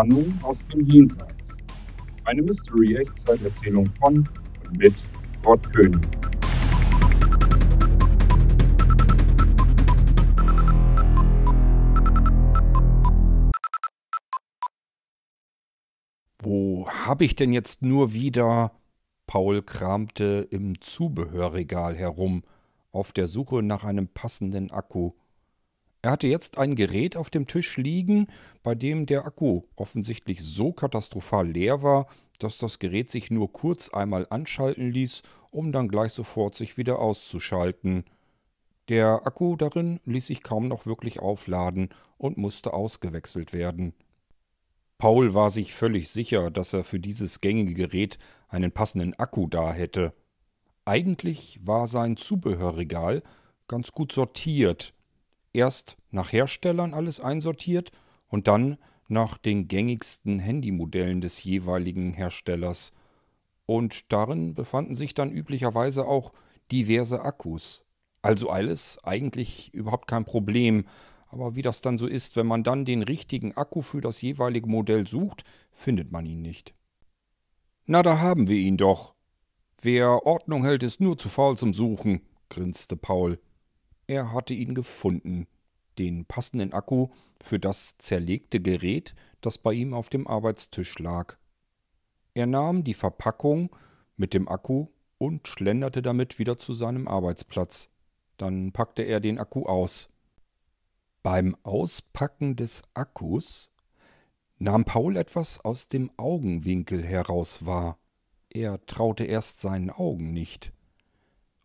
Warnung aus dem Jenseits. Eine Mystery-Echtzeiterzählung von und mit Gott König. Wo hab ich denn jetzt nur wieder? Paul kramte im Zubehörregal herum, auf der Suche nach einem passenden Akku. Er hatte jetzt ein Gerät auf dem Tisch liegen, bei dem der Akku offensichtlich so katastrophal leer war, dass das Gerät sich nur kurz einmal anschalten ließ, um dann gleich sofort sich wieder auszuschalten. Der Akku darin ließ sich kaum noch wirklich aufladen und musste ausgewechselt werden. Paul war sich völlig sicher, dass er für dieses gängige Gerät einen passenden Akku da hätte. Eigentlich war sein Zubehörregal ganz gut sortiert, erst nach Herstellern alles einsortiert und dann nach den gängigsten Handymodellen des jeweiligen Herstellers. Und darin befanden sich dann üblicherweise auch diverse Akkus. Also alles eigentlich überhaupt kein Problem, aber wie das dann so ist, wenn man dann den richtigen Akku für das jeweilige Modell sucht, findet man ihn nicht. Na, da haben wir ihn doch. Wer Ordnung hält, ist nur zu faul zum Suchen, grinste Paul. Er hatte ihn gefunden, den passenden Akku für das zerlegte Gerät, das bei ihm auf dem Arbeitstisch lag. Er nahm die Verpackung mit dem Akku und schlenderte damit wieder zu seinem Arbeitsplatz. Dann packte er den Akku aus. Beim Auspacken des Akkus nahm Paul etwas aus dem Augenwinkel heraus wahr. Er traute erst seinen Augen nicht.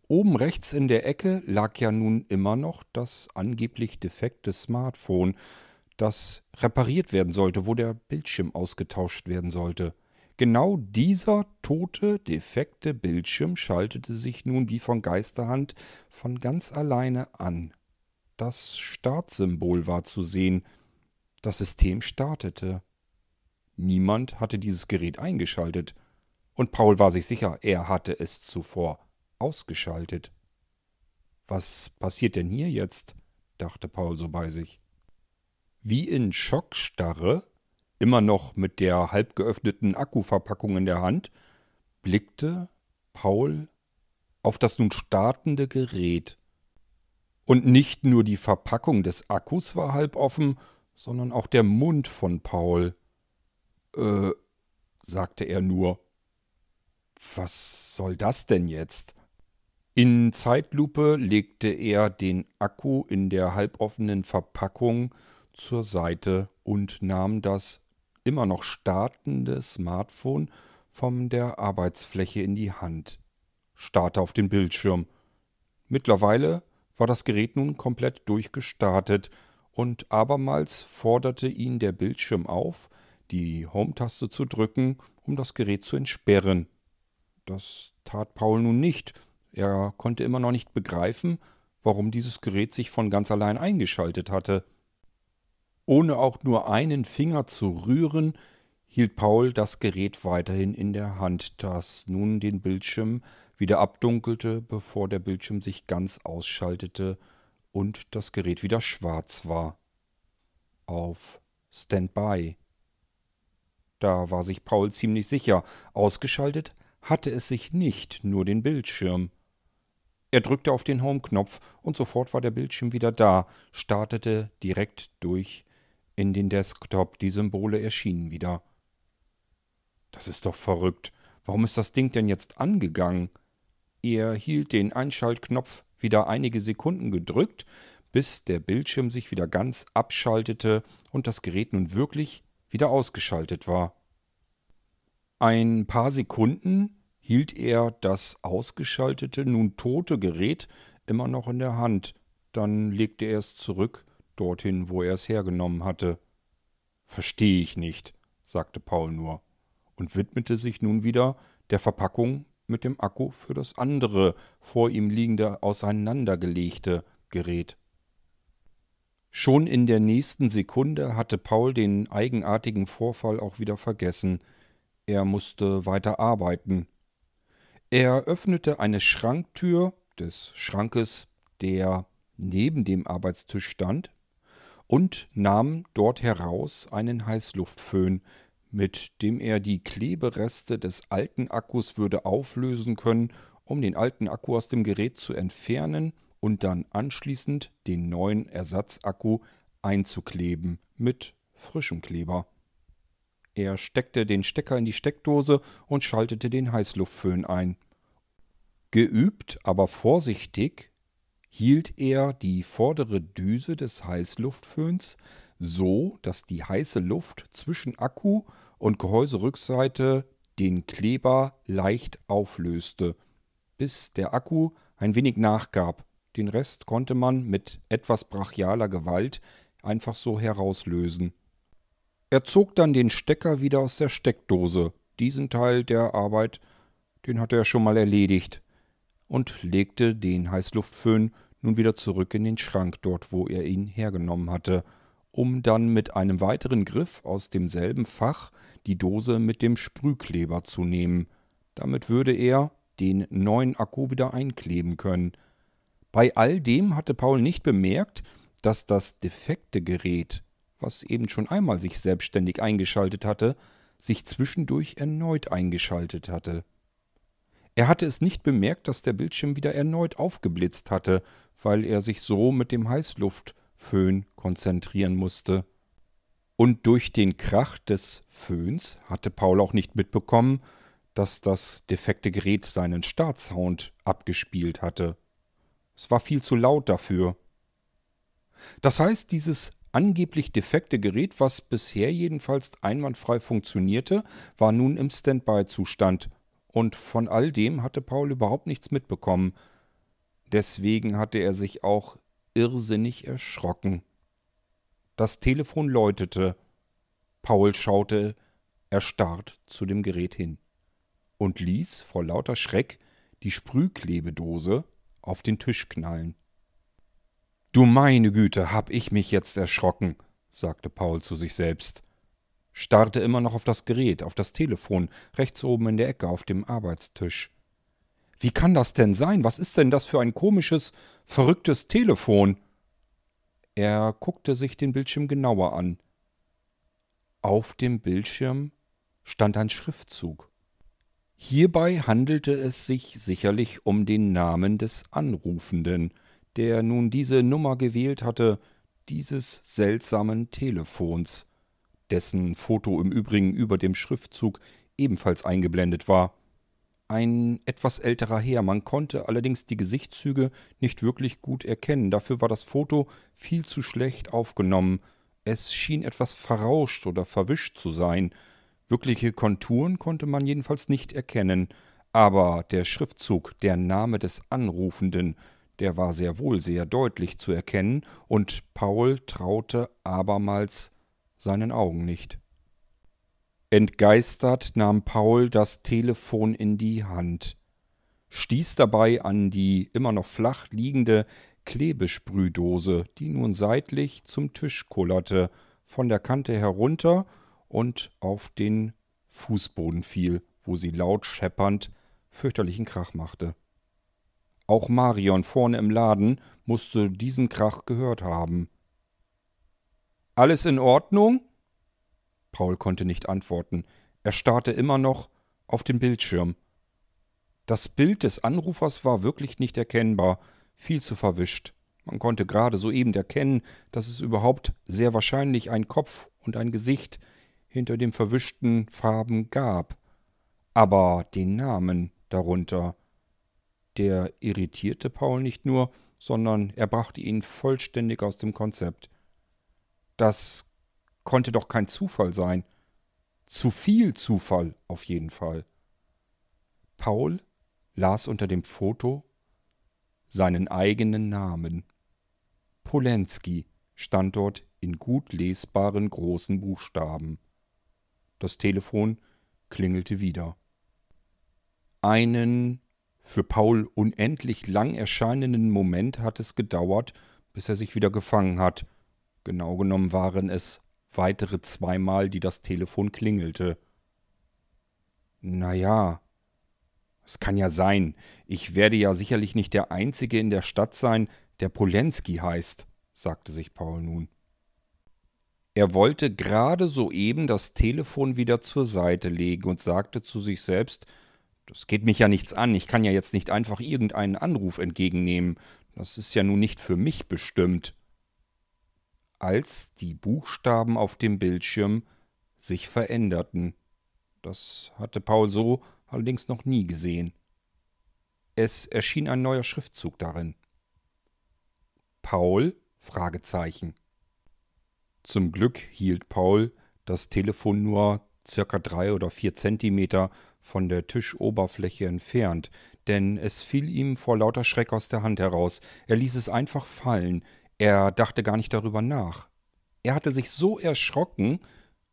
Oben rechts in der Ecke lag ja nun immer noch das angeblich defekte Smartphone, das repariert werden sollte, wo der Bildschirm ausgetauscht werden sollte. Genau dieser tote, defekte Bildschirm schaltete sich nun wie von Geisterhand von ganz alleine an. Das Startsymbol war zu sehen. Das System startete. Niemand hatte dieses Gerät eingeschaltet. Und Paul war sich sicher, er hatte es zuvor ausgeschaltet. Was passiert denn hier jetzt? dachte Paul so bei sich. Wie in Schockstarre, immer noch mit der halb geöffneten Akkuverpackung in der Hand, blickte Paul auf das nun startende Gerät. Und nicht nur die Verpackung des Akkus war halb offen, sondern auch der Mund von Paul. Äh, sagte er nur. Was soll das denn jetzt? In Zeitlupe legte er den Akku in der halboffenen Verpackung zur Seite und nahm das immer noch startende Smartphone von der Arbeitsfläche in die Hand, starrte auf den Bildschirm. Mittlerweile war das Gerät nun komplett durchgestartet und abermals forderte ihn der Bildschirm auf, die Home-Taste zu drücken, um das Gerät zu entsperren. Das tat Paul nun nicht, er konnte immer noch nicht begreifen, warum dieses Gerät sich von ganz allein eingeschaltet hatte. Ohne auch nur einen Finger zu rühren, hielt Paul das Gerät weiterhin in der Hand, das nun den Bildschirm wieder abdunkelte, bevor der Bildschirm sich ganz ausschaltete und das Gerät wieder schwarz war. Auf Standby. Da war sich Paul ziemlich sicher. Ausgeschaltet hatte es sich nicht, nur den Bildschirm. Er drückte auf den Home-Knopf und sofort war der Bildschirm wieder da, startete direkt durch in den Desktop. Die Symbole erschienen wieder. Das ist doch verrückt. Warum ist das Ding denn jetzt angegangen? Er hielt den Einschaltknopf wieder einige Sekunden gedrückt, bis der Bildschirm sich wieder ganz abschaltete und das Gerät nun wirklich wieder ausgeschaltet war. Ein paar Sekunden hielt er das ausgeschaltete, nun tote Gerät immer noch in der Hand, dann legte er es zurück, dorthin, wo er es hergenommen hatte. Verstehe ich nicht, sagte Paul nur und widmete sich nun wieder der Verpackung mit dem Akku für das andere vor ihm liegende auseinandergelegte Gerät. Schon in der nächsten Sekunde hatte Paul den eigenartigen Vorfall auch wieder vergessen. Er musste weiter arbeiten. Er öffnete eine Schranktür des Schrankes, der neben dem Arbeitstisch stand, und nahm dort heraus einen Heißluftföhn, mit dem er die Klebereste des alten Akkus würde auflösen können, um den alten Akku aus dem Gerät zu entfernen und dann anschließend den neuen Ersatzakku einzukleben mit frischem Kleber. Er steckte den Stecker in die Steckdose und schaltete den Heißluftföhn ein. Geübt, aber vorsichtig hielt er die vordere Düse des Heißluftföhns so, dass die heiße Luft zwischen Akku und Gehäuserückseite den Kleber leicht auflöste, bis der Akku ein wenig nachgab. Den Rest konnte man mit etwas brachialer Gewalt einfach so herauslösen. Er zog dann den Stecker wieder aus der Steckdose. Diesen Teil der Arbeit, den hatte er schon mal erledigt, und legte den Heißluftföhn nun wieder zurück in den Schrank dort, wo er ihn hergenommen hatte, um dann mit einem weiteren Griff aus demselben Fach die Dose mit dem Sprühkleber zu nehmen. Damit würde er den neuen Akku wieder einkleben können. Bei all dem hatte Paul nicht bemerkt, dass das defekte Gerät, was eben schon einmal sich selbstständig eingeschaltet hatte, sich zwischendurch erneut eingeschaltet hatte. Er hatte es nicht bemerkt, dass der Bildschirm wieder erneut aufgeblitzt hatte, weil er sich so mit dem Heißluftföhn konzentrieren musste. Und durch den Krach des Föhns hatte Paul auch nicht mitbekommen, dass das defekte Gerät seinen Startsound abgespielt hatte. Es war viel zu laut dafür. Das heißt, dieses angeblich defekte Gerät, was bisher jedenfalls einwandfrei funktionierte, war nun im Standby-Zustand und von all dem hatte Paul überhaupt nichts mitbekommen. Deswegen hatte er sich auch irrsinnig erschrocken. Das Telefon läutete. Paul schaute erstarrt zu dem Gerät hin und ließ vor lauter Schreck die Sprühklebedose auf den Tisch knallen. Du meine Güte, hab ich mich jetzt erschrocken, sagte Paul zu sich selbst starrte immer noch auf das Gerät, auf das Telefon, rechts oben in der Ecke auf dem Arbeitstisch. Wie kann das denn sein? Was ist denn das für ein komisches, verrücktes Telefon? Er guckte sich den Bildschirm genauer an. Auf dem Bildschirm stand ein Schriftzug. Hierbei handelte es sich sicherlich um den Namen des Anrufenden, der nun diese Nummer gewählt hatte, dieses seltsamen Telefons dessen Foto im Übrigen über dem Schriftzug ebenfalls eingeblendet war. Ein etwas älterer Herr, man konnte allerdings die Gesichtszüge nicht wirklich gut erkennen, dafür war das Foto viel zu schlecht aufgenommen, es schien etwas verrauscht oder verwischt zu sein, wirkliche Konturen konnte man jedenfalls nicht erkennen, aber der Schriftzug, der Name des Anrufenden, der war sehr wohl sehr deutlich zu erkennen, und Paul traute abermals seinen Augen nicht. Entgeistert nahm Paul das Telefon in die Hand, stieß dabei an die immer noch flach liegende Klebesprühdose, die nun seitlich zum Tisch kullerte, von der Kante herunter und auf den Fußboden fiel, wo sie laut scheppernd fürchterlichen Krach machte. Auch Marion vorne im Laden musste diesen Krach gehört haben. Alles in Ordnung? Paul konnte nicht antworten. Er starrte immer noch auf den Bildschirm. Das Bild des Anrufers war wirklich nicht erkennbar, viel zu verwischt. Man konnte gerade soeben erkennen, dass es überhaupt sehr wahrscheinlich ein Kopf und ein Gesicht hinter den verwischten Farben gab. Aber den Namen darunter, der irritierte Paul nicht nur, sondern er brachte ihn vollständig aus dem Konzept. Das konnte doch kein Zufall sein. Zu viel Zufall auf jeden Fall. Paul las unter dem Foto seinen eigenen Namen. Polenski stand dort in gut lesbaren großen Buchstaben. Das Telefon klingelte wieder. Einen für Paul unendlich lang erscheinenden Moment hat es gedauert, bis er sich wieder gefangen hat Genau genommen waren es weitere zweimal, die das Telefon klingelte. Na ja, es kann ja sein. Ich werde ja sicherlich nicht der Einzige in der Stadt sein, der Polenski heißt, sagte sich Paul nun. Er wollte gerade soeben das Telefon wieder zur Seite legen und sagte zu sich selbst, das geht mich ja nichts an, ich kann ja jetzt nicht einfach irgendeinen Anruf entgegennehmen, das ist ja nun nicht für mich bestimmt. Als die Buchstaben auf dem Bildschirm sich veränderten. Das hatte Paul so allerdings noch nie gesehen. Es erschien ein neuer Schriftzug darin. Paul? Zum Glück hielt Paul das Telefon nur circa drei oder vier Zentimeter von der Tischoberfläche entfernt, denn es fiel ihm vor lauter Schreck aus der Hand heraus. Er ließ es einfach fallen. Er dachte gar nicht darüber nach. Er hatte sich so erschrocken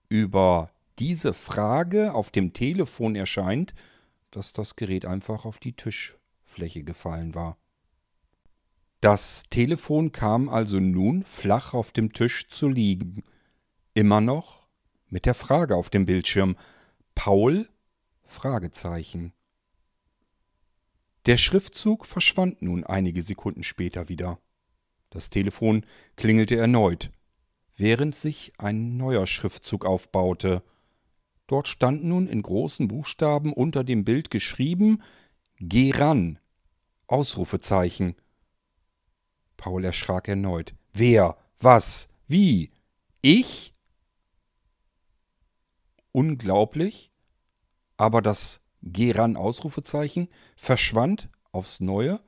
über diese Frage auf dem Telefon erscheint, dass das Gerät einfach auf die Tischfläche gefallen war. Das Telefon kam also nun flach auf dem Tisch zu liegen. Immer noch mit der Frage auf dem Bildschirm. Paul? Fragezeichen. Der Schriftzug verschwand nun einige Sekunden später wieder. Das Telefon klingelte erneut, während sich ein neuer Schriftzug aufbaute. Dort stand nun in großen Buchstaben unter dem Bild geschrieben Geh ran. Ausrufezeichen. Paul erschrak erneut. Wer? Was? Wie? Ich? Unglaublich, aber das Geh ran Ausrufezeichen verschwand aufs Neue.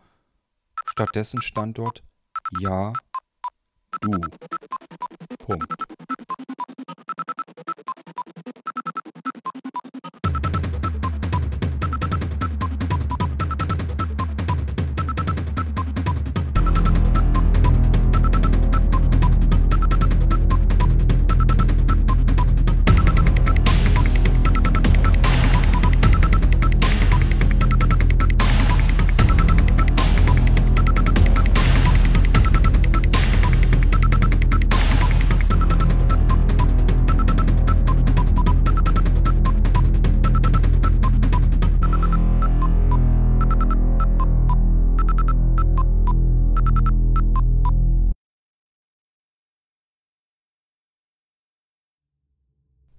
Stattdessen stand dort Ja, du. Punkt.